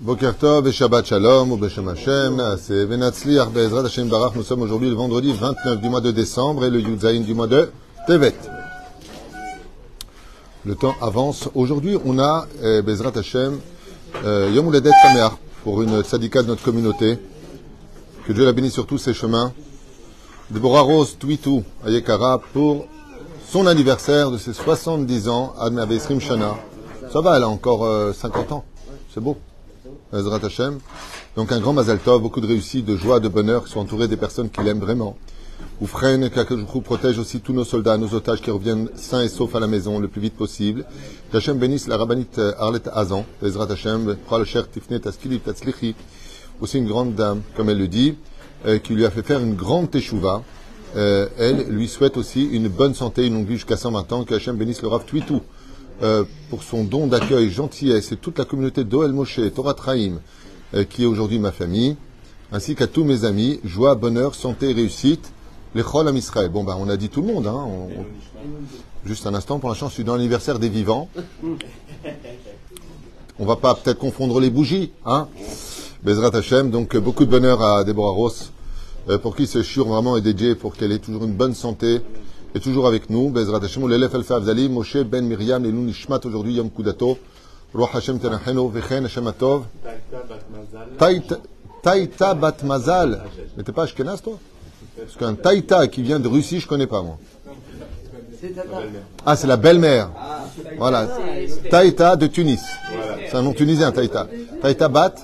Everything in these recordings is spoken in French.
Boker Tov Shalom ou Beshem Hashem, c'est Venatzliach Be'ezrat Hashem Barach. Nous sommes aujourd'hui le vendredi 29 du mois de décembre et le Yudzaïn du mois de Tevet. Le temps avance. Aujourd'hui, on a eh, Be'ezrat Hashem euh, Yom Uledet Sameach pour une sadika de notre communauté. Que Dieu la bénisse sur tous ses chemins. Deborah Rose Twitou Ayekara pour son anniversaire de ses 70 ans, Vesrim Shana. Ça va, elle a encore euh, 50 ans. C'est beau. Ezrat Hashem. Donc un grand Mazal Tov, beaucoup de réussite, de joie, de bonheur, qui sont entourés des personnes qui l'aiment vraiment. Oufren, vous protège aussi tous nos soldats, nos otages qui reviennent sains et saufs à la maison le plus vite possible. Hashem bénisse la rabbinite Arlet Azan, Ezrat Hashem, Cher Tifnet Taskili Tatzlichi, aussi une grande dame, comme elle le dit, euh, qui lui a fait faire une grande teshuva. Euh, elle lui souhaite aussi une bonne santé, une longue vie jusqu'à 120 ans, que Hashem bénisse le Rav Twitou. Euh, pour son don d'accueil, gentillesse et toute la communauté d'Oel Moshe, Torah Traim, euh, qui est aujourd'hui ma famille, ainsi qu'à tous mes amis, joie, bonheur, santé, réussite, les Chol Israël. Bon, ben, on a dit tout le monde, hein. Juste un instant, pour l'instant, je suis dans l'anniversaire des vivants. On va pas peut-être confondre les bougies, hein. Bezrat Hashem, donc euh, beaucoup de bonheur à Deborah Ross, pour qui ce shur vraiment est dédié, pour qu'elle ait toujours une bonne santé, et toujours avec nous. Bezrat Hashem, l'élève Alfa Moshe Ben Miriam, les Nishmat aujourd'hui, Yom Kudato, Roi Hashem Tenacheno, Vechen Hashem Atov, Taïta- Taïta Bat Mazal. Mais t'es pas Ashkenaz, toi? Parce qu'un Taïta qui vient de Russie, je connais pas, moi. Ah, c'est la belle-mère. Voilà. Taïta de Tunis. C'est un nom tunisien, Taïta. Taïta Bat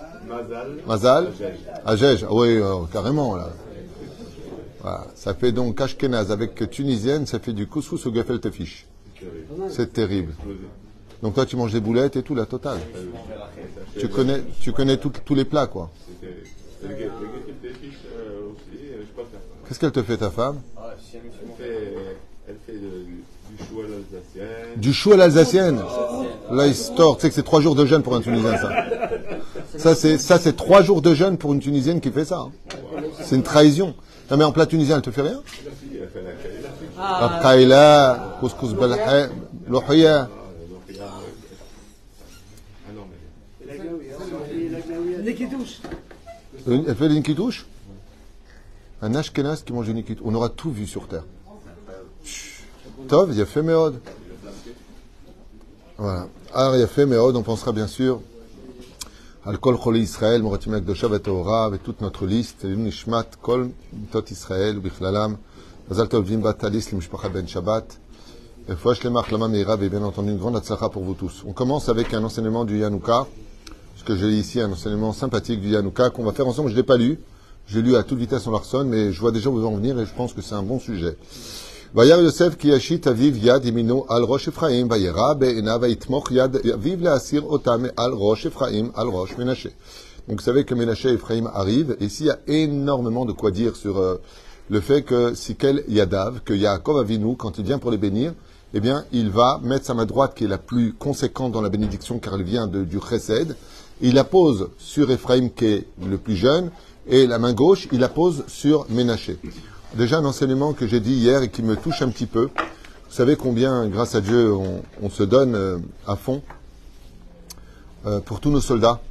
Mazal Ajej. Ah oui, euh, carrément, là. Ça fait donc Ashkenaz avec tunisienne, ça fait du couscous au gefilte fish. C'est terrible. Donc toi, tu manges des boulettes et tout, la totale. Tu connais, tu connais tous les plats, quoi. Qu'est-ce qu'elle te fait, ta femme? Elle fait, du chou à l'alsacienne. Du chou à l'alsacienne. Là, il se tord. Tu sais que c'est trois jours de jeûne pour un Tunisien, ça. Ça, c'est, ça, c'est trois jours de jeûne pour une Tunisienne qui fait ça. hein. C'est une trahison. Non, mais en plat tunisien, elle te fait rien Elle fait la kaila. Couscous balha, lohia. Ah non, mais Une- Elle fait des nikitouches Un ashkenaz qui mange des nikitouches. On aura tout vu sur Terre. Tov, il y a fait méode. Voilà. Alors, il y a fait méode, on pensera bien sûr al kol choli Israël, moratim akdosha v'torah, avec toute notre liste, nishmat, kol mitot Israël, ubichlalam, mazal tov vim bat talis, l'mishpacha ben Shabbat, Fouach Lemach Lama Meira, et bien entendu une grande atzlacha pour vous tous. On commence avec un enseignement du Yanouka, parce que j'ai ici un enseignement sympathique du Yanouka qu'on va faire ensemble. Je ne l'ai pas lu, j'ai lu à toute vitesse en Larson, mais je vois déjà où vous en venir et je pense que c'est un bon sujet. Donc vous savez que Menashe et Ephraim arrivent, et ici il y a énormément de quoi dire sur euh, le fait que si quel Yadav, que Yaakov Avinu, quand il vient pour les bénir, eh bien, il va mettre sa main droite, qui est la plus conséquente dans la bénédiction, car elle vient de- du Chesed, il la pose sur Ephraim, qui est le plus jeune, et la main gauche, il la pose sur Ménaché. Déjà, un enseignement que j'ai dit hier et qui me touche un petit peu. Vous savez combien, grâce à Dieu, on, se donne euh, à fond euh, pour tous nos soldats.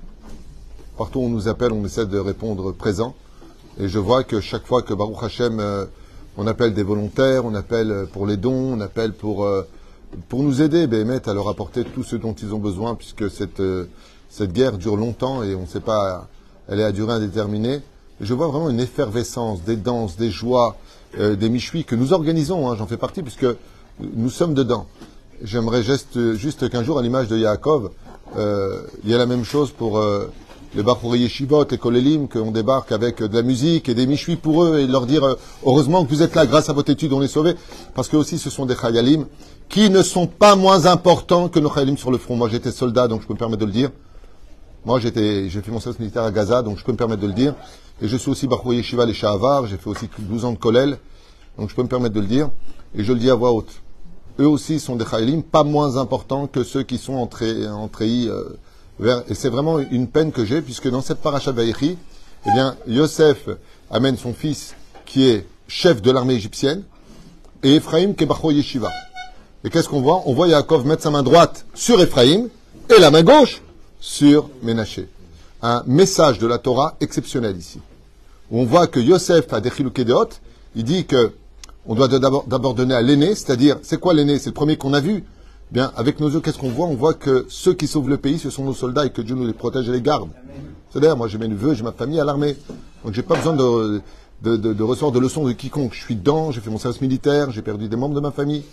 Partout où on nous appelle, on essaie de répondre présent. Et je vois que chaque fois que Baruch Hashem, euh, on appelle des volontaires, on appelle pour les dons, on appelle pour, pour nous aider, Béhémet, à leur apporter tout ce dont ils ont besoin, puisque cette, cette guerre dure longtemps et on ne sait pas, elle est à durée indéterminée. Je vois vraiment une effervescence, des danses, des joies, euh, des michuis que nous organisons, hein, j'en fais partie, puisque nous sommes dedans. J'aimerais juste, juste qu'un jour, à l'image de Yaakov, euh, il y a la même chose pour euh, les Bachouri Yeshivot, les Kolelim, qu'on débarque avec euh, de la musique et des michuis pour eux et leur dire euh, heureusement que vous êtes là, grâce à votre étude, on est sauvés. Parce que aussi, ce sont des Chayalim qui ne sont pas moins importants que nos Chayalim sur le front. Moi, j'étais soldat, donc je peux me permettre de le dire. Moi, j'étais, j'ai fait mon service militaire à Gaza, donc je peux me permettre de le dire. Et je suis aussi Bachouri Yeshiva, les Shahavar, j'ai fait aussi 12 ans de Kolel, donc je peux me permettre de le dire. Et je le dis à voix haute. Eux aussi sont des Chayalim, pas moins importants que ceux qui sont entrés, euh, vers. Et c'est vraiment une peine que j'ai, puisque dans cette paracha Vaïchi, eh bien, Yosef amène son fils, qui est chef de l'armée égyptienne, et Ephraim qui est Bachouri Yeshiva. Et qu'est-ce qu'on voit? On voit Yaakov mettre sa main droite sur Ephraim et la main gauche sur Ménaché. Un message de la Torah exceptionnel ici. On voit que Yosef a des Deot, il dit que on doit d'abord donner à l'aîné, c'est-à-dire, c'est quoi l'aîné? C'est le premier qu'on a vu. Bien, avec nos yeux, qu'est-ce qu'on voit? On voit que ceux qui sauvent le pays, ce sont nos soldats et que Dieu nous les protège et les garde. C'est-à-dire, moi j'ai mes neveux, j'ai ma famille à l'armée. Donc j'ai pas besoin de, de, de, de de leçons de quiconque. Je suis dedans, j'ai fait mon service militaire, j'ai perdu des membres de ma famille.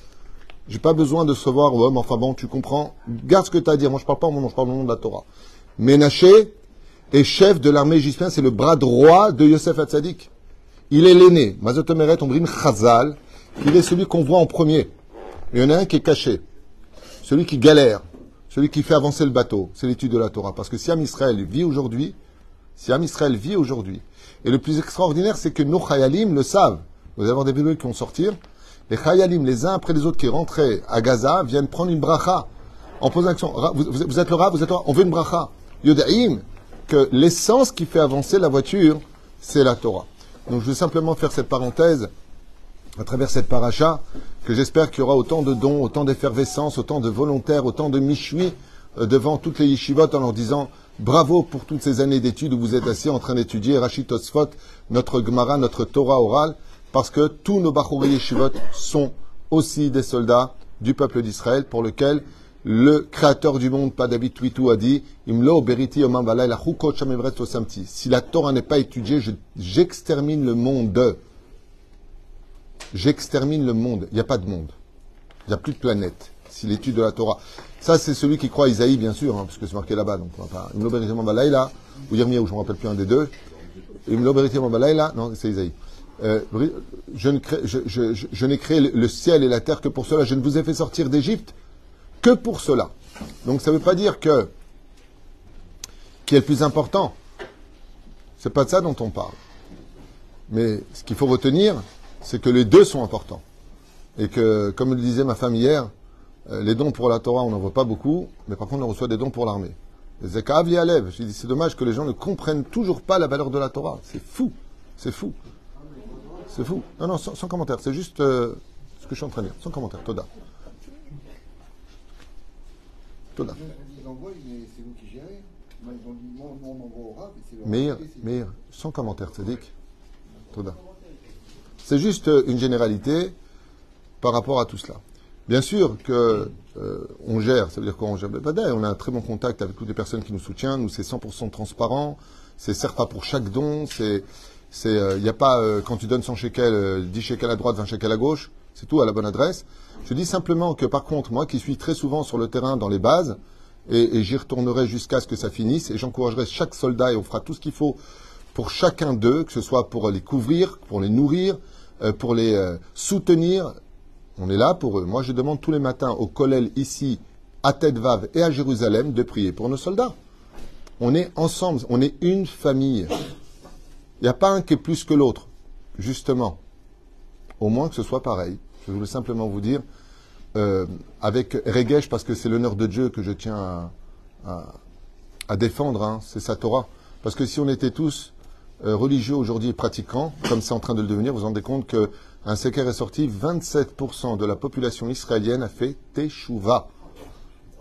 J'ai pas besoin de savoir, ouais, mais enfin bon, tu comprends. Garde ce que tu as à dire. Moi, je parle pas mon nom, je parle au nom de la Torah. Ménaché est chef de l'armée égyptienne, c'est le bras droit de Yosef Hatzadik. Il est l'aîné. Mazotomeret Ombrim Chazal. Il est celui qu'on voit en premier. Il y en a un qui est caché. Celui qui galère. Celui qui fait avancer le bateau. C'est l'étude de la Torah. Parce que si Am Israël vit aujourd'hui, si Am Israël vit aujourd'hui, et le plus extraordinaire, c'est que nos Chayalim le savent. Allez avoir des vidéos qui vont sortir. Les Chayalim, les uns après les autres qui rentraient à Gaza, viennent prendre une bracha. En posant action. Vous, vous, êtes le rat, vous êtes le rat, on veut une bracha. Yodaïm, que l'essence qui fait avancer la voiture, c'est la Torah. Donc je vais simplement faire cette parenthèse à travers cette paracha, que j'espère qu'il y aura autant de dons, autant d'effervescence, autant de volontaires, autant de michui euh, devant toutes les yeshivot en leur disant bravo pour toutes ces années d'études où vous êtes assis en train d'étudier Rachid Tosfot, notre Gemara, notre Torah orale, parce que tous nos Bachouri yeshivot sont aussi des soldats du peuple d'Israël pour lequel le créateur du monde, pas David a dit Si la Torah n'est pas étudiée, j'extermine le monde. J'extermine le monde. Il n'y a pas de monde. Il n'y a plus de planète. Si l'étude de la Torah. Ça, c'est celui qui croit Isaïe, bien sûr, hein, parce que c'est marqué là-bas. Donc, enfin, ou Yermia, ou je ne me rappelle plus un des deux. non, c'est Isaïe. Euh, je, ne je, je, je n'ai créé le ciel et la terre que pour cela. Je ne vous ai fait sortir d'Égypte que pour cela. Donc ça ne veut pas dire que qui est le plus important. C'est pas de ça dont on parle. Mais ce qu'il faut retenir, c'est que les deux sont importants. Et que, comme le disait ma femme hier, euh, les dons pour la Torah, on n'en voit pas beaucoup, mais par contre, on reçoit des dons pour l'armée. Zekav Yalev, j'ai dit, c'est dommage que les gens ne comprennent toujours pas la valeur de la Torah. C'est fou. C'est fou. C'est fou. Non, non, sans, commentaire. C'est juste euh, ce que je suis en train de dire. Sans commentaire. Toda. Meir, Meir, sans commentaire, Tzadik. C'est juste euh, une généralité par rapport à tout cela. Bien sûr que euh, on gère, ça veut dire qu'on gère On a un très bon contact avec toutes les personnes qui nous soutiennent. Nous, c'est 100% transparent. C'est certes pas pour chaque don. C'est, il euh, n'y a pas quand tu donnes 100 shekels, 10 shekels à droite, 20 shekels à gauche. C'est tout à la bonne adresse. Je dis simplement que par contre, moi qui suis très souvent sur le terrain dans les bases, et, j'y retournerai jusqu'à ce que ça finisse, et j'encouragerai chaque soldat, et on fera tout ce qu'il faut pour chacun d'eux, que ce soit pour les couvrir, pour les nourrir, euh, pour les euh, soutenir. On est là pour eux. Moi, je demande tous les matins au Kollel ici, à Vav et à Jérusalem, de prier pour nos soldats. On est ensemble, on est une famille. Il n'y a pas un qui est plus que l'autre, justement. Au moins que ce soit pareil. Je voulais simplement vous dire, euh, avec Regesh, parce que c'est l'honneur de Dieu que je tiens à, défendre, hein, c'est sa Torah. Parce que si on était tous euh, religieux aujourd'hui et pratiquants, comme c'est en train de le devenir, vous vous rendez compte qu'un séquer est sorti, 27% de la population israélienne a fait Teshuvah.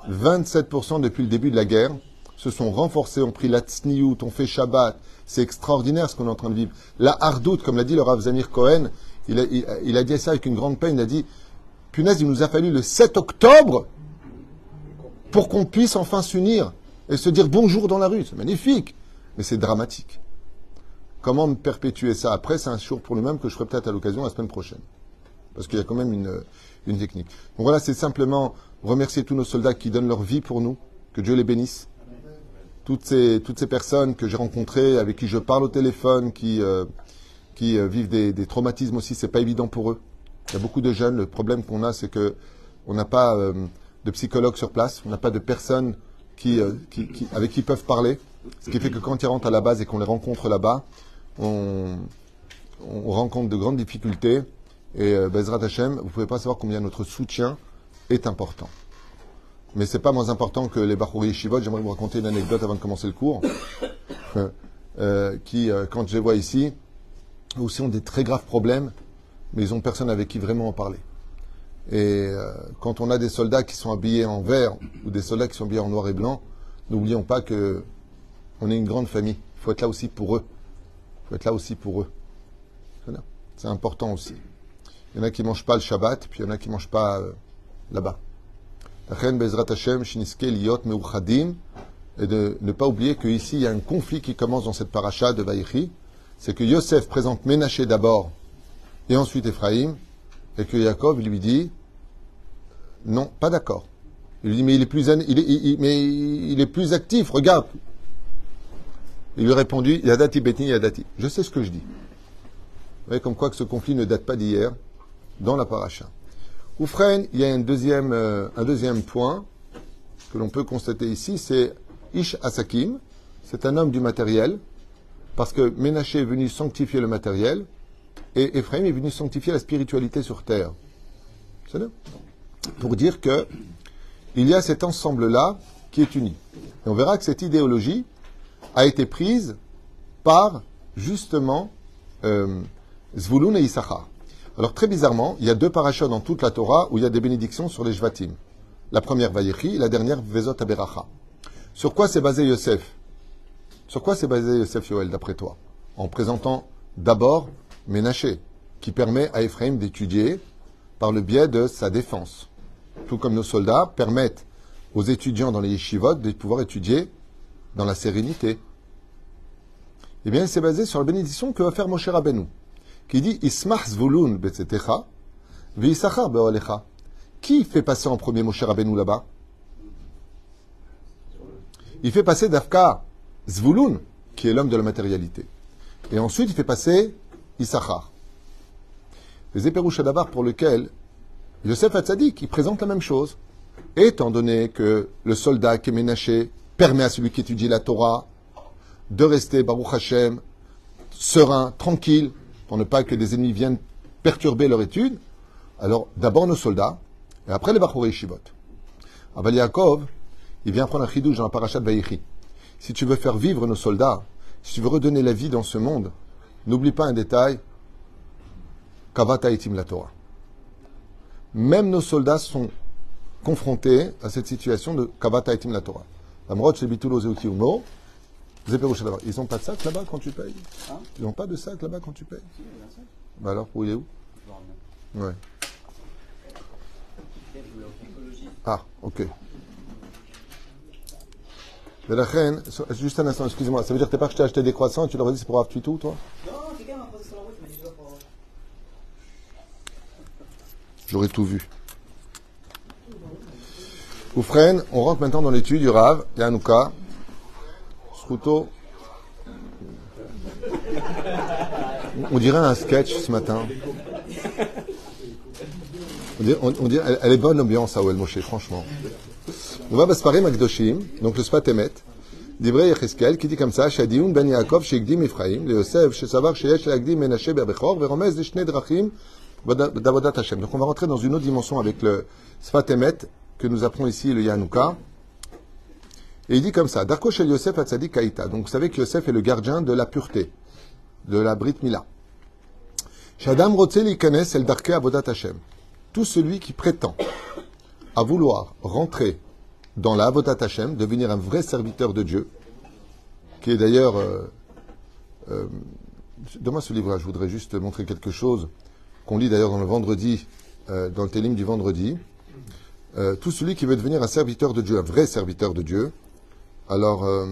27% depuis le début de la guerre se sont renforcés, ont pris la tsniout, ont fait Shabbat. C'est extraordinaire ce qu'on est en train de vivre. La hardout, comme l'a dit le Rav Zamir Cohen, il a, dit ça avec une grande peine. Il a dit Punaise, il nous a fallu le 7 octobre pour qu'on puisse enfin s'unir et se dire bonjour dans la rue. C'est magnifique, mais c'est dramatique. Comment perpétuer ça après C'est un jour pour lui-même que je ferai peut-être à l'occasion la semaine prochaine. Parce qu'il y a quand même une, technique. Donc voilà, c'est simplement remercier tous nos soldats qui donnent leur vie pour nous. Que Dieu les bénisse. Toutes ces, toutes ces personnes que j'ai rencontrées, avec qui je parle au téléphone, qui, euh, qui euh, vivent des, traumatismes aussi, c'est pas évident pour eux. Il y a beaucoup de jeunes. Le problème qu'on a, c'est que on n'a pas euh, de psychologue sur place, on n'a pas de personnes euh, qui, avec qui ils peuvent parler. Ce qui fait que quand ils rentrent à la base et qu'on les rencontre là-bas, on, on, rencontre de grandes difficultés. Et euh, Bezrat Hashem, vous pouvez pas savoir combien notre soutien est important. Mais c'est pas moins important que les Bachouri Shivot. J'aimerais vous raconter une anecdote avant de commencer le cours. qui, quand je les vois ici, aussi ont des très graves problèmes, mais ils ont personne avec qui vraiment en parler. Et euh, quand on a des soldats qui sont habillés en vert ou des soldats qui sont habillés en noir et blanc, n'oublions pas que on est une grande famille. Il faut être là aussi pour eux. Il faut être là aussi pour eux. C'est important aussi. Il y en a qui mangent pas le Shabbat, puis il y en a qui mangent pas euh, là-bas. Et de ne pas oublier qu'ici il y a un conflit qui commence dans cette paracha de Vaïchi, c'est que Yosef présente Ménaché d'abord et ensuite Ephraïm, et que Yaakov lui dit non, pas d'accord. Il lui dit mais il est plus, il est, mais il est plus actif, regarde. Il lui a répondu Yadati Betni Yadati. Je sais ce que je dis. Vous voyez comme quoi que ce conflit ne date pas d'hier dans la paracha. Oufren, il y a un deuxième, euh, un deuxième point que l'on peut constater ici, c'est Ish Asakim, c'est un homme du matériel, parce que Ménaché est venu sanctifier le matériel, et Ephraim est venu sanctifier la spiritualité sur terre. C'est là Pour dire que il y a cet ensemble-là qui est uni. Et on verra que cette idéologie a été prise par, justement, euh, Zvulun et Issachar. Alors très bizarrement, il y a deux parachas dans toute la Torah où il y a des bénédictions sur les Shvatim. La première Vayechi, la dernière Vezot Aberacha. Sur quoi s'est basé Yosef? Sur quoi s'est basé Yosef Yoel d'après toi En présentant d'abord Ménaché, qui permet à Ephraim d'étudier par le biais de sa défense. Tout comme nos soldats permettent aux étudiants dans les yeshivot de pouvoir étudier dans la sérénité. Eh bien, c'est basé sur la bénédiction que va faire Moshe Rabbeinu, qui dit Ismach zvulun betzetecha, ve'isachar be'olecha. Qui fait passer en premier Moshe Rabbeinu là-bas? Il fait passer Dafka Zvulun, qui est l'homme de la matérialité. Et ensuite, il fait passer Issachar. Les éperouches pour lequel Yosef Hatzadik, il présente la même chose. Étant donné que le soldat qui est ménaché permet à celui qui étudie la Torah de rester, Baruch Hashem, serein, tranquille, pour ne pas que des ennemis viennent perturber leur étude, alors d'abord nos soldats, et après les Bachorei Shivot. Aval Yaakov, il vient prendre un chidouche dans la parachat de Vaïchi. Si tu veux faire vivre nos soldats, si tu veux redonner la vie dans ce monde, n'oublie pas un détail, Kavata itim la Torah. Même nos soldats sont confrontés à cette situation de Kavata itim la Torah. Ils n'ont pas de sac là-bas quand tu payes? Hein? Ils n'ont pas de sac là-bas quand tu payes? Bah alors, où il est où? Ouais. Ah, ok. Mais la reine, juste un instant, excuse-moi, ça veut dire que t'es pas que je t'ai acheté des croissants et tu leur as dit c'est pour avoir tout, toi Non, quelqu'un m'a posé sur la route, il m'a dit je dois pour. J'aurais tout vu. Oufren, on rentre maintenant dans l'étude du Rav, Yanouka, Sruto. On dirait un sketch ce matin. On dirait, on- on dirait- elle, elle est bonne l'ambiance à Oel Moshe, franchement. On va Basparim Akdoshim, donc le Sfatemet, d'Ivrei Yecheskel, qui dit comme ça, Shadioun ben Yaakov, Shegdim Ephraim, le Yosef, Shesavar, Sheyesh, Lagdim, Menashe, Berbechor, Veromez, Deshne Drachim, d'Avodat Hashem. Donc on va rentrer dans une autre dimension avec le Sfatemet que nous apprenons ici, le Yanouka. Et il dit comme ça, Darko Shel Yosef Hatzadik Kaïta. Donc vous savez que Yosef est le gardien de la pureté, de la Brit Mila. Shadam Rotzel Ikanes El Darke Avodat Hashem. Tout celui qui prétend à vouloir rentrer dans la Avodat Hashem, devenir un vrai serviteur de Dieu, qui est d'ailleurs... Euh, euh, Donne-moi ce livre-là, je voudrais juste montrer quelque chose qu'on lit d'ailleurs dans le vendredi, euh, dans le télim du vendredi. Euh, tout celui qui veut devenir un serviteur de Dieu, un vrai serviteur de Dieu, alors euh,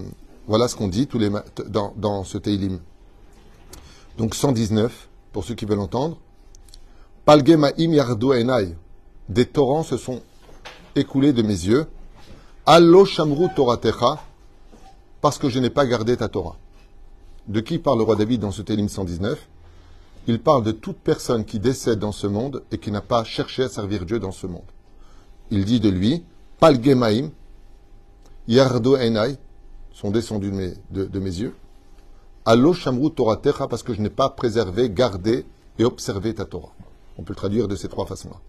voilà ce qu'on dit tous les dans, dans ce télim. Donc 119, pour ceux qui veulent entendre. Palgemaim yardu. Des torrents se sont écoulés de mes yeux. Allo shamru toratecha. Parce que je n'ai pas gardé ta Torah. De qui parle le roi David dans ce télim 119 il parle de toute personne qui décède dans ce monde et qui n'a pas cherché à servir Dieu dans ce monde. Il dit de lui, Palgemaim, Yardo Enai, sont descendus de mes, yeux, Allo Shamru Torah Techa, parce que je n'ai pas préservé, gardé et observé ta Torah. On peut le traduire de ces trois façons-là.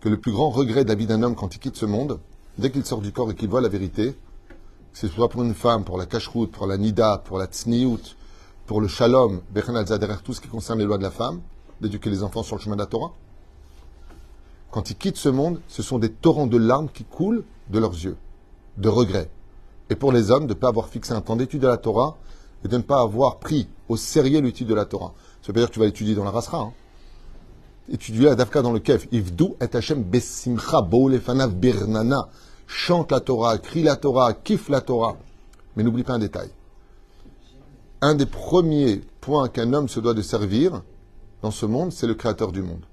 Que le plus grand regret de la vie d'un homme quand il quitte ce monde, dès qu'il sort du corps et qu'il voit la vérité, que ce soit pour une femme, pour la cacheroute, pour la nida, pour la tsniout, pour le shalom, tout ce qui concerne les lois de la femme, d'éduquer les enfants sur le chemin de la Torah. quand ils quittent ce monde, ce sont des torrents de larmes qui coulent de leurs yeux, de regrets. Et pour les hommes, de ne pas avoir fixé un temps d'étude de la Torah et de ne pas avoir pris au sérieux l'étude de la Torah. Ça veut dire que tu vas l'étudier dans la rasra. Hein. Étudie la Dafka dans le Kef. Ivdu et Hashem besimcha birnana. Chante la Torah, crie la Torah, kiffe la Torah. Mais n'oublie pas un détail. Un des premiers points qu'un homme se doit de servir dans ce monde, c'est le créateur du monde.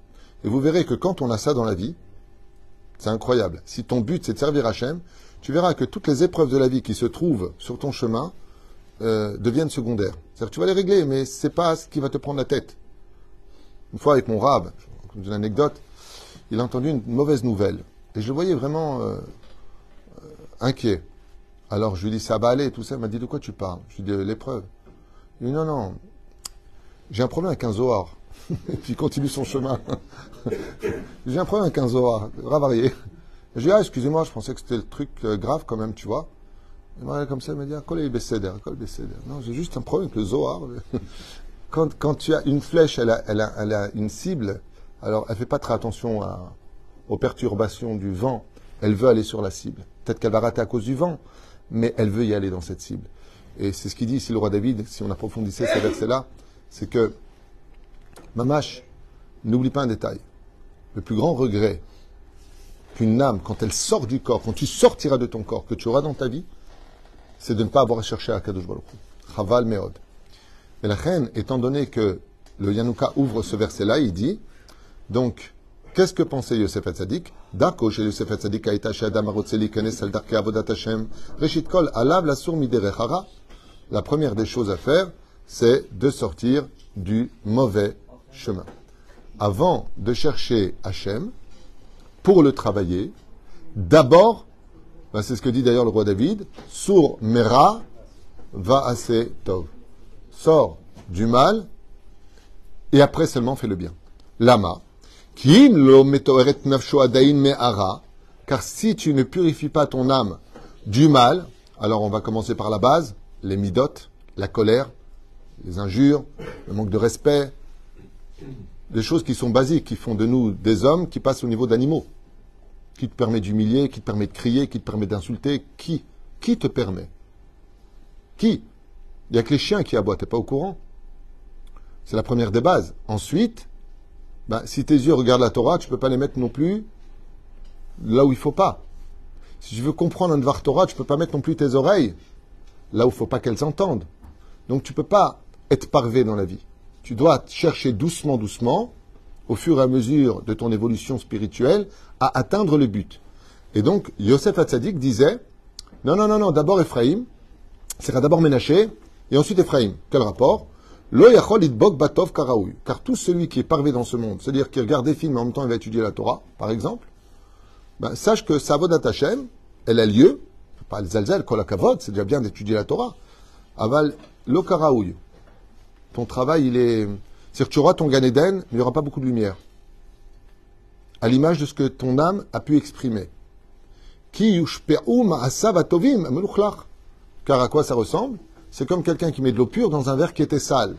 Et vous verrez que quand on a ça dans la vie, c'est incroyable. Si ton but c'est de servir Hachem, tu verras que toutes les épreuves de la vie qui se trouvent sur ton chemin euh, deviennent secondaires. C'est-à-dire que tu vas les régler, mais c'est pas ce qui va te prendre la tête. Une fois avec mon rab, une anecdote, il a entendu une mauvaise nouvelle. Et je le voyais vraiment euh, inquiet. Alors je lui dis, ça va aller, tout ça. Il m'a dit, de quoi tu parles? Je lui dis, l'épreuve. Il dit, non, non, j'ai un problème avec un Zohar. Et puis il continue son chemin. j'ai un problème avec un Zohar, ravarié. Je lui dis, ah, excusez-moi, je pensais que c'était le truc euh, grave quand même, tu vois. Il m'a comme ça, il m'a dit, ah, colle Besséder, colle Besséder. Non, j'ai juste un problème avec le Zohar. Quand, tu as une flèche, elle a, une cible, alors elle fait pas très attention aux perturbations du vent. Elle veut aller sur la cible. Peut-être qu'elle va rater à cause du vent, mais elle veut y aller dans cette cible. Et c'est ce qu'il dit ici le roi David, si on approfondissait ces versets-là, c'est que, Mamash, n'oublie pas un détail. Le plus grand regret qu'une âme, quand elle sort du corps, quand tu sortiras de ton corps, que tu auras dans ta vie, c'est de ne pas avoir cherché à Kadosh Baruch Chaval Meod. Et la reine, étant donné que le Yanouka ouvre ce verset-là, il dit, donc, qu'est-ce que pensait Yosef Hatzadik Dako chez Yosef Hatzadik Aïta Kenes Hashem Kol Alav la Sour La première des choses à faire, c'est de sortir du mauvais chemin. Avant de chercher Hachem, pour le travailler, d'abord, ben c'est ce que dit d'ailleurs le roi David, Sour Mera va assez tov. Sors du mal et après seulement fais le bien. Lama. Car si tu ne purifies pas ton âme du mal, alors on va commencer par la base, les midotes, la colère, les injures, le manque de respect, des choses qui sont basiques, qui font de nous des hommes qui passent au niveau d'animaux. Qui te permet d'humilier, qui te permet de crier, qui te permet d'insulter, qui Qui te permet? Qui? Il n'y a que les chiens qui aboient, t'es pas au courant C'est la première des bases. Ensuite, ben, si tes yeux regardent la Torah, tu ne peux pas les mettre non plus là où il faut pas. Si tu veux comprendre un Dvar Torah, tu ne peux pas mettre non plus tes oreilles là où il faut pas qu'elles entendent. Donc tu ne peux pas être parvé dans la vie. Tu dois chercher doucement, doucement, au fur et à mesure de ton évolution spirituelle, à atteindre le but. Et donc, Yosef Hatzadik disait, non, non, non, non, d'abord Ephraim, c'est d'abord Ménaché, et ensuite Ephraim. Quel rapport? Car tout celui qui est parvé dans ce monde, c'est-à-dire qui regarde des films en même temps il va étudier la Torah, par exemple, ben, sache que sa vodat Hashem, elle a lieu, pas le zalzel, kol c'est déjà bien d'étudier la Torah. Aval, lo karaoui. Ton travail, il est. C'est-à-dire que tu auras ton Gan Eden, mais il n'y aura pas beaucoup de lumière. À l'image de ce que ton âme a pu exprimer. Ki Car à quoi ça ressemble? C'est comme quelqu'un qui met de l'eau pure dans un verre qui était sale.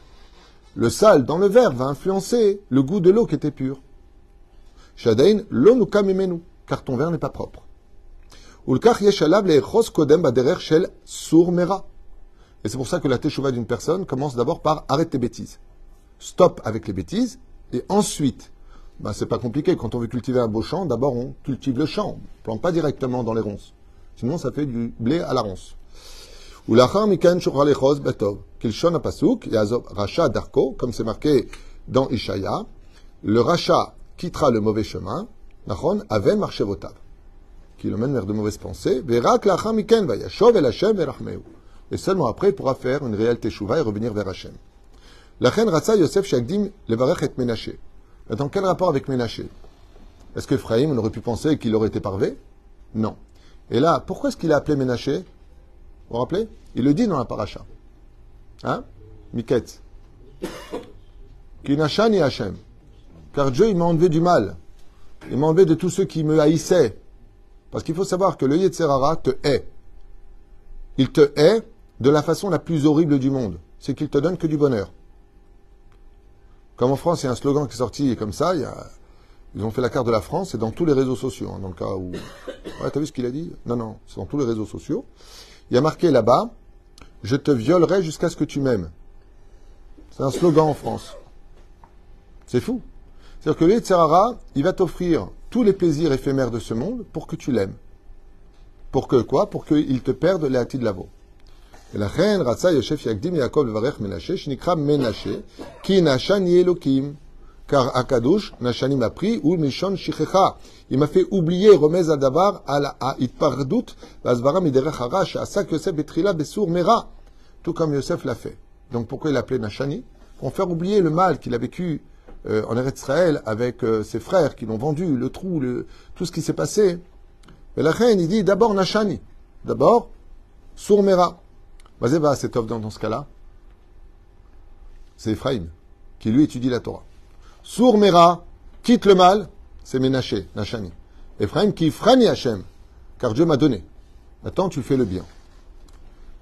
Le sale dans le verre va influencer le goût de l'eau qui était pure. Shadain, l'eau nous kamimenu, car ton verre n'est pas propre. Et c'est pour ça que la teshuva d'une personne commence d'abord par arrête tes bêtises. Stop avec les bêtises, et ensuite, ben c'est pas compliqué. Quand on veut cultiver un beau champ, d'abord on cultive le champ. On plante pas directement dans les ronces. Sinon, ça fait du blé à la ronce. Ou lachar miken shochalechos betov. Kilshon pasuk, yazov racha darko, comme c'est marqué dans Ishaya, le racha quittera le mauvais chemin, nachon, aven marchevotav. Qui le mène vers de mauvaises pensées, verak lachar vayashov el Hashem verachmeu. Et seulement après, il pourra faire une réelle teshuva et revenir vers Hashem. La reine Ratsa Yosef Shagdim levarech et Ménaché. Dans quel rapport avec Ménaché Est-ce que on aurait pu penser qu'il aurait été parvé? Non. Et là, pourquoi est-ce qu'il a appelé Ménaché vous vous rappelez? Il le dit dans la paracha. Hein? Miket. Kinachani Hashem. Car Dieu, il m'a enlevé du mal. Il m'a enlevé de tous ceux qui me haïssaient. Parce qu'il faut savoir que le Yetzerara te hait. Il te hait de la façon la plus horrible du monde. C'est qu'il te donne que du bonheur. Comme en France, il y a un slogan qui est sorti comme ça, Ils ont fait la carte de la France, c'est dans tous les réseaux sociaux, hein, dans le cas où... Ouais, t'as vu ce qu'il a dit? Non, non, c'est dans tous les réseaux sociaux. Il y a marqué là-bas, je te violerai jusqu'à ce que tu m'aimes. C'est un slogan en France. C'est fou. C'est-à-dire que le Yetzirara, il va t'offrir tous les plaisirs éphémères de ce monde pour que tu l'aimes. Pour que quoi? Pour qu'il te perde les de lavo. Et la reine Ratsa Yagdim Yaakov Elokim. Car Akadosh, Nashani m'a pris, ou Mishon Shichecha. Il m'a fait oublier, remez à Davar, à Itpardout, Vazvara Miderech Harash, à Sak Yosef Betrila Bessour Mera. Tout comme Yosef l'a fait. Donc pourquoi il l'appelait Nashani? Pour faire oublier le mal qu'il a vécu euh, en Eretz Israël avec euh, ses frères qui l'ont vendu, le trou, tout ce qui s'est passé. Mais la reine, il dit d'abord Nashani. D'abord, Sourmera. Mazéva, c'est top dans, dans ce cas-là. C'est Ephraim qui lui étudie la Torah. Sour Mera, quitte le mal, c'est Ménaché, Nachami. Ephraim qui frani Hachem, car Dieu m'a donné. Maintenant, tu fais le bien.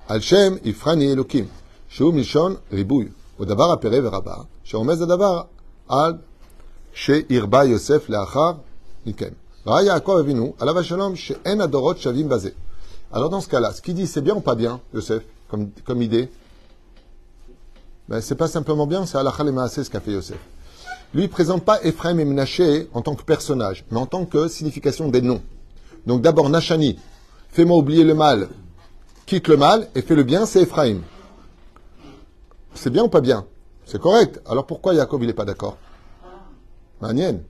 Hachem, Ifrani Elokim. Sheu Mishon, Ribouy. Odavar Apere Veraba. Sheomez Adavar, Al, She Irba Yosef Leachar, Nikem. Ra Yaakov Avinu, Alava Shalom, She En Adorot Shavim Bazé. Alors, dans ce cas-là, ce qui dit c'est bien ou pas bien, Yosef, comme, comme idée, ben, c'est pas simplement bien, c'est Alachalema, c'est ce qu'a fait Yosef. Lui, il présente pas Ephraim et Menaché en tant que personnage, mais en tant que signification des noms. Donc d'abord, Nashani, fais-moi oublier le mal, quitte le mal, et fais le bien, c'est Ephraim. C'est bien ou pas bien? C'est correct. Alors pourquoi Jacob, il n'est pas d'accord? Manienne.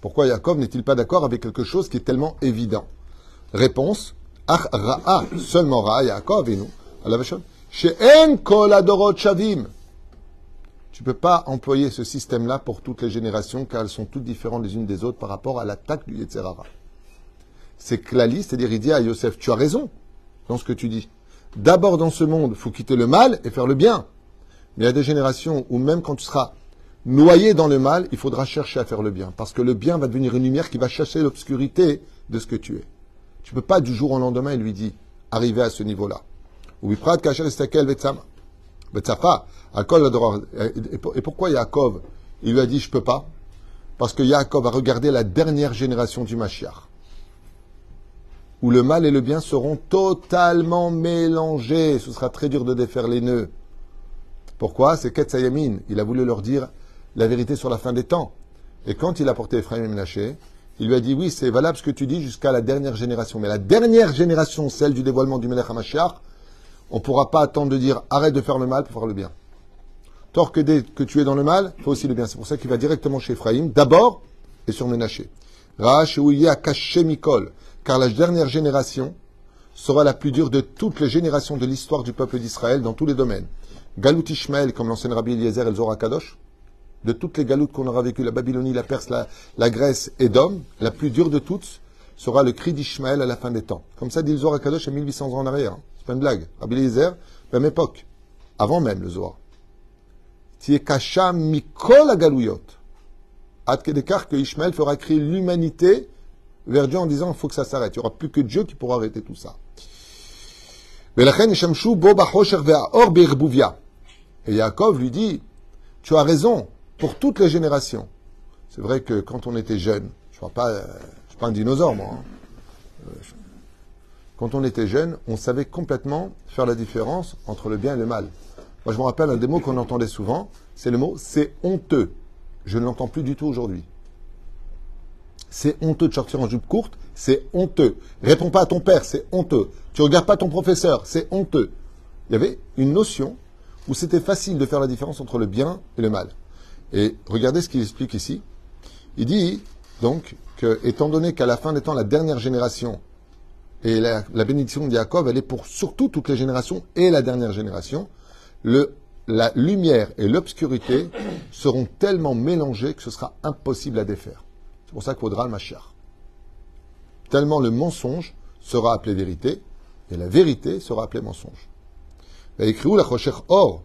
Pourquoi Jacob n'est-il pas d'accord avec quelque chose qui est tellement évident? Réponse Ach Ra'a, seulement Ra'a Yaakov et nous. She'en kol adorot shavim. Tu ne peux pas employer ce système-là pour toutes les générations car elles sont toutes différentes les unes des autres par rapport à l'attaque du Yetzerara. C'est Klali, c'est-à-dire il dit à Yosef, tu as raison dans ce que tu dis. D'abord dans ce monde, il faut quitter le mal et faire le bien. Mais il y a des générations où même quand tu seras noyé dans le mal, il faudra chercher à faire le bien. Parce que le bien va devenir une lumière qui va chasser l'obscurité de ce que tu es. Tu ne peux pas du jour au lendemain, il lui dit, arriver à ce niveau-là. Et pourquoi Yaakov, il lui a dit, je peux pas? Parce que Yaakov a regardé la dernière génération du Mashiach où le mal et le bien seront totalement mélangés. Ce sera très dur de défaire les nœuds. Pourquoi? C'est Ketsayamin. Il a voulu leur dire la vérité sur la fin des temps. Et quand il a porté Ephraim et Menaché, il lui a dit oui, c'est valable ce que tu dis jusqu'à la dernière génération. Mais la dernière génération, celle du dévoilement du Melech HaMashiach, on ne pourra pas attendre de dire arrête de faire le mal pour faire le bien. Tort que dès que tu es dans le mal, faut aussi le bien. C'est pour ça qu'il va directement chez Ephraim, d'abord, et sur Menaché. Rach a caché Mikol car la dernière génération sera la plus dure de toutes les générations de l'histoire du peuple d'Israël dans tous les domaines. Galout Ishmael, comme l'enseigne Rabbi Eliezer El Zohar Kadosh, de toutes les galoutes qu'on aura vécues, la Babylonie, la Perse, la, Grèce et Dom, la plus dure de toutes sera le cri d'Ishmaël à la fin des temps. Comme ça dit le Zohar Kadosh à 1800 ans en arrière. C'est pas une blague. Rabbi Eliezer, même époque. Avant même le Zohar. Tiekasha mikol agalouyot. Ad kedekar que Ishmael fera créer l'humanité vers Dieu en disant il faut que ça s'arrête. Il n'y aura plus que Dieu qui pourra arrêter tout ça. Et Yaakov lui dit Tu as raison pour toutes les générations. C'est vrai que quand on était jeune, je ne suis pas, euh, suis pas un dinosaure moi. hein. Quand on était jeune, on savait complètement faire la différence entre le bien et le mal. Moi, je me rappelle un des mots qu'on entendait souvent, c'est le mot c'est honteux. Je ne l'entends plus du tout aujourd'hui. C'est honteux de sortir en jupe courte, c'est honteux. Réponds pas à ton père, c'est honteux. Tu regardes pas ton professeur, c'est honteux. Il y avait une notion où c'était facile de faire la différence entre le bien et le mal. Et regardez ce qu'il explique ici. Il dit donc que, étant donné qu'à la fin des temps, la dernière génération et la, bénédiction de Jacob, elle est pour surtout toutes les générations et la dernière génération, le, la lumière et l'obscurité seront tellement mélangées que ce sera impossible à défaire. C'est pour ça qu'il faudra le Mashiach. Tellement le mensonge sera appelé vérité et la vérité sera appelée mensonge. écrit la Choshech Or,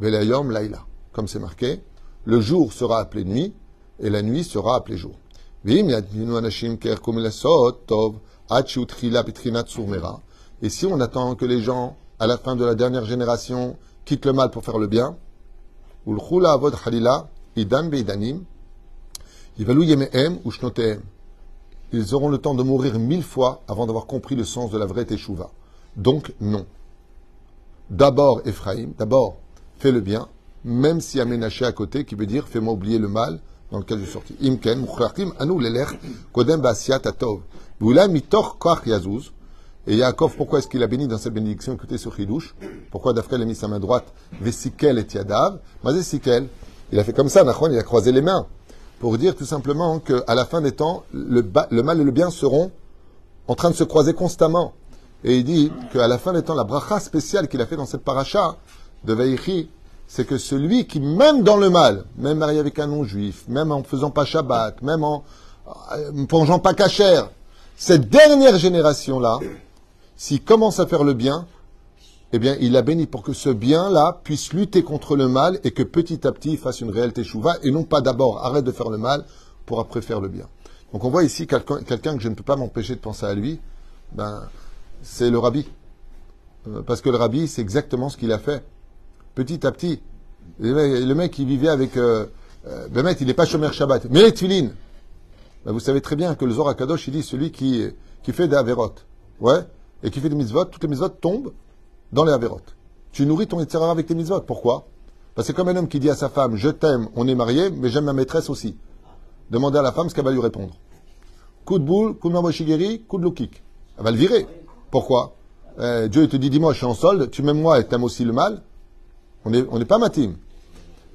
Laila. Comme c'est marqué, le jour sera appelé nuit et la nuit sera appelée jour. Et si on attend que les gens, à la fin de la dernière génération, quittent le mal pour faire le bien. Ils auront le temps de mourir mille fois avant d'avoir compris le sens de la vraie teshuva. Donc, non. D'abord, Ephraim, d'abord, fais le bien, même s'il y a Ménaché à côté qui veut dire fais-moi oublier le mal dans lequel je suis sorti. Imken, anu lelech, kodem ba'asiyat atov. Yazuz. Et Yaakov, pourquoi est-ce qu'il a béni dans cette bénédiction? Écoutez ce chidouche. Pourquoi Dafkel a mis sa main droite? Vesikel et Yadav. Mazé Sikel. Il a fait comme ça, Nachon, il a croisé les mains. Pour dire tout simplement qu'à la fin des temps, le, le mal et le bien seront en train de se croiser constamment. Et il dit qu'à la fin des temps, la bracha spéciale qu'il a fait dans cette paracha de Vaïchi, c'est que celui qui, même dans le mal, même marié avec un non-juif, même en faisant pas Shabbat, même en euh, ne mangeant pas cachère, cette dernière génération-là, s'il commence à faire le bien, eh bien, il a béni pour que ce bien-là puisse lutter contre le mal et que petit à petit, il fasse une réelle teshuva et non pas d'abord arrête de faire le mal pour après faire le bien. Donc on voit ici quelqu'un quelqu'un que je ne peux pas m'empêcher de penser à lui, ben, c'est le rabbi. Euh, Parce que le rabbi, c'est exactement ce qu'il a fait. Petit à petit. Le mec, il vivait avec... Euh, euh, mec, il n'est pas chômeur Shabbat. Mais les tefilines, ben, vous savez très bien que le Zohar Kadosh, il dit celui qui, qui fait des avérotes. Ouais Et qui fait des mitzvot, toutes les mitzvot tombent dans les avérotes. Tu nourris ton Yetzirah avec tes mitzvot. Pourquoi? Parce que c'est comme un homme qui dit à sa femme Je t'aime, on est mariés, mais j'aime ma maîtresse aussi. Demandez à la femme ce qu'elle va lui répondre. Coup de boule, coup de mamoshigeri, coup de loukik. Elle va le virer. Pourquoi? Euh, Dieu te dit Dis-moi, je suis en solde, tu m'aimes moi et t'aimes aussi le mal. On n'est on n'est pas matim.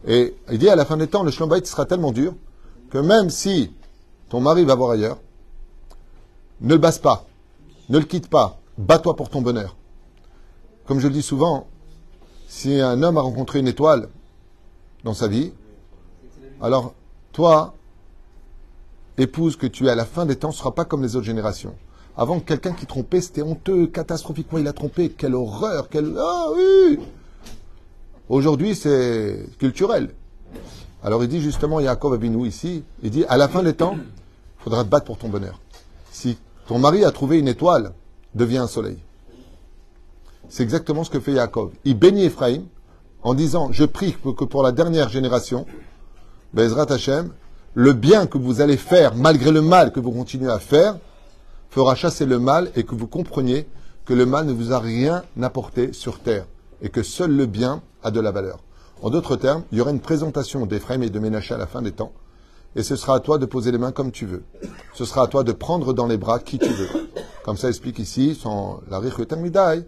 Et il dit à la fin des temps, le bayit sera tellement dur que même si ton mari va voir ailleurs, ne le basse pas, ne le quitte pas, bats-toi pour ton bonheur. Comme je le dis souvent, si un homme a rencontré une étoile dans sa vie, alors toi, épouse que tu es à la fin des temps, ne sera pas comme les autres générations. Avant, quelqu'un qui trompait, c'était honteux, catastrophiquement, il a trompé? Quelle horreur, quelle... Ah oui Aujourd'hui, c'est culturel. Alors il dit justement, Yaakov Abinou ici, il dit, à la fin des temps, il faudra te battre pour ton bonheur. Si ton mari a trouvé une étoile, deviens un soleil. C'est exactement ce que fait Yaakov. Il bénit Ephraim en disant, je prie que que pour la dernière génération, Bezrat Hashem, le bien que vous allez faire, malgré le mal que vous continuez à faire, fera chasser le mal et que vous compreniez que le mal ne vous a rien apporté sur terre et que seul le bien a de la valeur. En d'autres termes, il y aura une présentation d'Ephraim et de Ménaché à la fin des temps et ce sera à toi de poser les mains comme tu veux. Ce sera à toi de prendre dans les bras qui tu veux. Comme ça explique ici, sans la Midai,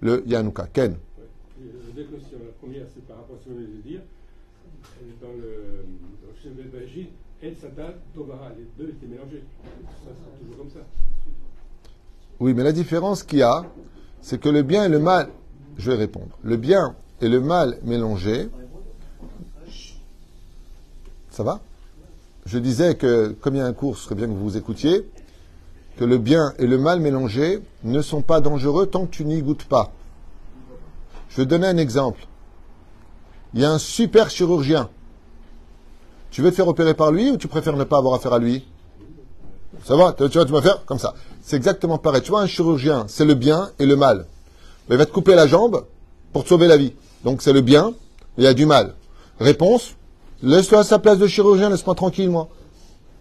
le Yanouka. Ken. Euh, Deux questions. La première, c'est par rapport à ce que vous venez de dire. Euh, Dans le, Ben Bajid, El Sadat, Tovara, les deux étaient mélangés. Ça sera toujours comme ça. Oui, mais la différence qu'il y a, c'est que le bien et le mal, je vais répondre, le bien et le mal mélangés, ça va? Je disais que, comme il y a un cours, ce serait bien que vous vous écoutiez, que le bien et le mal mélangés ne sont pas dangereux tant que tu n'y goûtes pas. Je vais donner un exemple. Il y a un super chirurgien. Tu veux te faire opérer par lui ou tu préfères ne pas avoir affaire à lui? Ça va? Tu vois, tu vas faire comme ça. C'est exactement pareil. Tu vois, un chirurgien, c'est le bien et le mal. Mais il va te couper la jambe pour te sauver la vie. Donc c'est le bien, il y a du mal. Réponse Laisse-toi à sa place de chirurgien, laisse-moi tranquille, moi.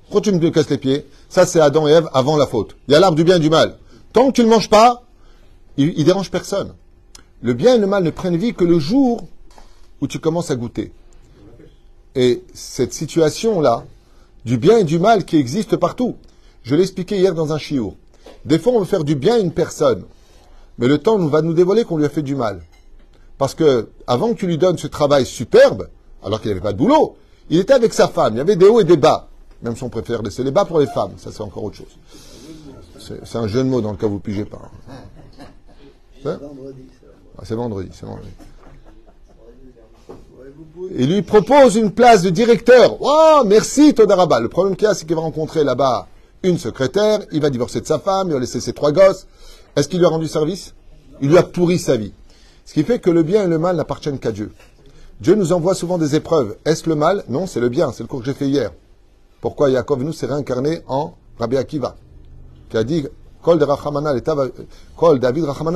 Pourquoi tu me casses les pieds? Ça, c'est Adam et Ève avant la faute. Il y a l'arbre du bien et du mal. Tant que tu ne manges pas, il, il dérange personne. Le bien et le mal ne prennent vie que le jour où tu commences à goûter. Et cette situation-là, du bien et du mal qui existe partout, je l'ai expliqué hier dans un chiot. Des fois, on veut faire du bien à une personne, mais le temps va nous dévoiler qu'on lui a fait du mal. Parce que, avant que tu lui donnes ce travail superbe, alors qu'il n'avait pas de boulot, il était avec sa femme, il y avait des hauts et des bas. Même si on préfère laisser les bas pour les femmes, ça c'est encore autre chose. C'est c'est un jeu de mots dans le cas où vous pigez pas. Hein Ah, C'est vendredi, c'est vendredi. Il lui propose une place de directeur. Oh, merci Todaraba. Le problème qu'il y a, c'est qu'il va rencontrer là-bas une secrétaire, il va divorcer de sa femme, il va laisser ses trois gosses. Est-ce qu'il lui a rendu service? Il lui a pourri sa vie. Ce qui fait que le bien et le mal n'appartiennent qu'à Dieu. Dieu nous envoie souvent des épreuves. Est-ce le mal? Non, c'est le bien. C'est le cours que j'ai fait hier. Pourquoi Yaakov nous s'est réincarné en Rabbi Akiva, qui a dit Kol, David Rachamana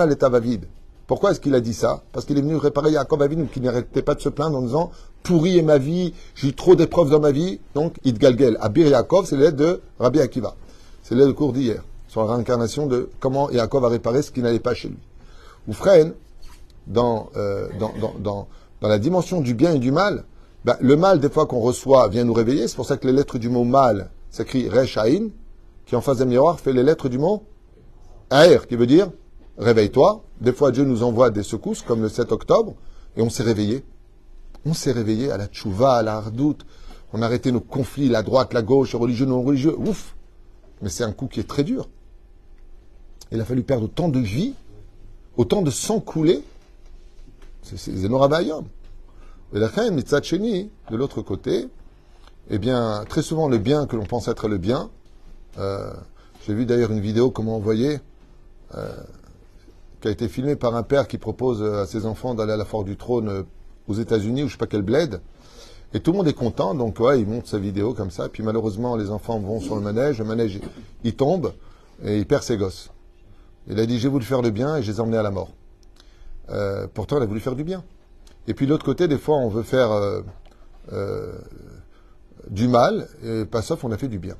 l'État va vide. Pourquoi est-ce qu'il a dit ça? Parce qu'il est venu réparer Yaakov Avinu qui n'arrêtait pas de se plaindre en disant pourri est ma vie, j'ai eu trop d'épreuves dans ma vie. Donc, Idgalgel, Abir Yaakov, c'est l'aide de Rabbi Akiva. C'est l'aide de cours d'hier la réincarnation de comment Yaakov a réparé ce qui n'allait pas chez lui. Ou Freine, dans, euh, dans, dans, dans, dans la dimension du bien et du mal, ben, le mal, des fois qu'on reçoit, vient nous réveiller. C'est pour ça que les lettres du mot mal s'écrit Rechaïn, qui en face d'un miroir fait les lettres du mot Aer, qui veut dire réveille-toi. Des fois, Dieu nous envoie des secousses, comme le 7 octobre, et on s'est réveillé. On s'est réveillé à la tchouva, à la hardoute. On a arrêté nos conflits, la droite, la gauche, religieux, non religieux. Ouf Mais c'est un coup qui est très dur. Il a fallu perdre autant de vie, autant de sang coulé. C'est Zenorabayom. Et la fin, Sheni, de l'autre côté, eh bien, très souvent, le bien que l'on pense être le bien, euh, j'ai vu d'ailleurs une vidéo, comment on voyait, euh, qui a été filmée par un père qui propose à ses enfants d'aller à la Foire du Trône euh, aux États-Unis ou je sais pas quel bled. Et tout le monde est content, donc il monte sa vidéo comme ça. Puis malheureusement, les enfants vont sur le manège, le manège, il tombe et il perd ses gosses. Il a dit j'ai voulu faire le bien et je les ai emmenés à la mort. Euh, pourtant, il a voulu faire du bien. Et puis de l'autre côté, des fois, on veut faire euh, euh, du mal et pas sauf on a fait du bien.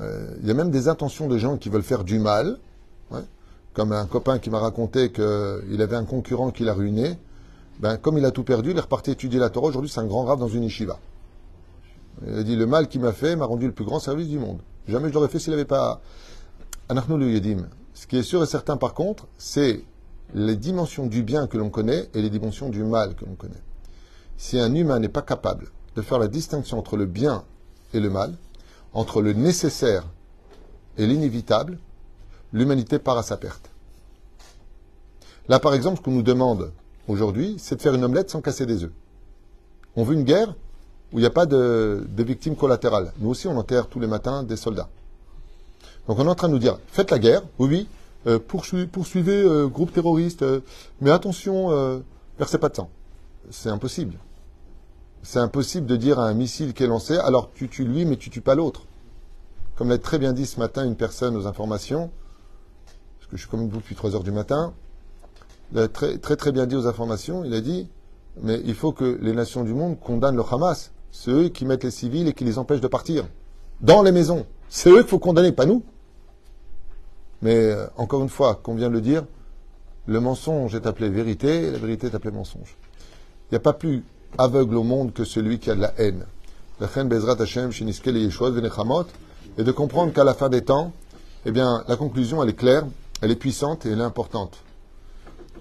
Il y a même des intentions de gens qui veulent faire du mal, comme un copain qui m'a raconté qu'il avait un concurrent qui l'a ruiné. Ben, comme il a tout perdu, il est reparti étudier la Torah. Aujourd'hui, c'est un grand rave dans une yeshiva. Il a dit le mal qu'il m'a fait m'a rendu le plus grand service du monde. Jamais je l'aurais fait s'il n'avait pas. Ce qui est sûr et certain, par contre, c'est les dimensions du bien que l'on connaît et les dimensions du mal que l'on connaît. Si un humain n'est pas capable de faire la distinction entre le bien et le mal, entre le nécessaire et l'inévitable, l'humanité part à sa perte. Là, par exemple, ce qu'on nous demande aujourd'hui, c'est de faire une omelette sans casser des œufs. On veut une guerre où il n'y a pas de, de victimes collatérales. Nous aussi, on enterre tous les matins des soldats. Donc on est en train de nous dire, faites la guerre, oui, euh, poursuivez, poursuivez euh, groupe terroriste, euh, mais attention, euh, versez pas de sang. C'est impossible. C'est impossible de dire à un missile qui est lancé, alors tu tues lui, mais tu tues pas l'autre. Comme l'a très bien dit ce matin une personne aux informations, parce que je suis comme vous depuis 3 heures du matin, il a très, très très bien dit aux informations, il a dit, mais il faut que les nations du monde condamnent le Hamas. C'est eux qui mettent les civils et qui les empêchent de partir. Dans les maisons. C'est eux qu'il faut condamner, pas nous. Mais euh, encore une fois, qu'on vient de le dire, le mensonge est appelé vérité et la vérité est appelée mensonge. Il n'y a pas plus aveugle au monde que celui qui a de la haine. La Bezrat Hashem, Shiniske Yeshua, Venechamot, et de comprendre qu'à la fin des temps, eh bien, la conclusion, elle est claire, elle est puissante et elle est importante.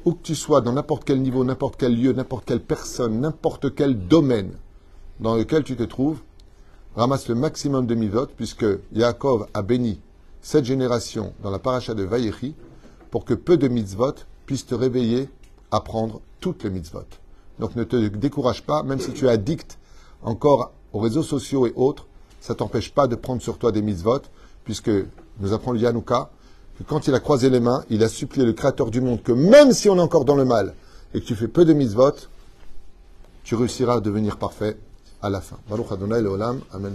Où que tu sois, dans n'importe quel niveau, n'importe quel lieu, n'importe quelle personne, n'importe quel domaine dans lequel tu te trouves, ramasse le maximum de mivot, puisque Yaakov a béni cette génération dans la paracha de Vayechi pour que peu de mitzvot puissent te réveiller à prendre toutes les mitzvot. Donc ne te décourage pas, même si tu es addict encore aux réseaux sociaux et autres, ça t'empêche pas de prendre sur toi des mitzvot, puisque nous apprend le Yanouka que quand il a croisé les mains, il a supplié le Créateur du monde que même si on est encore dans le mal et que tu fais peu de mitzvot, tu réussiras à devenir parfait à la fin. Baruch Adonai. Amen. Amen.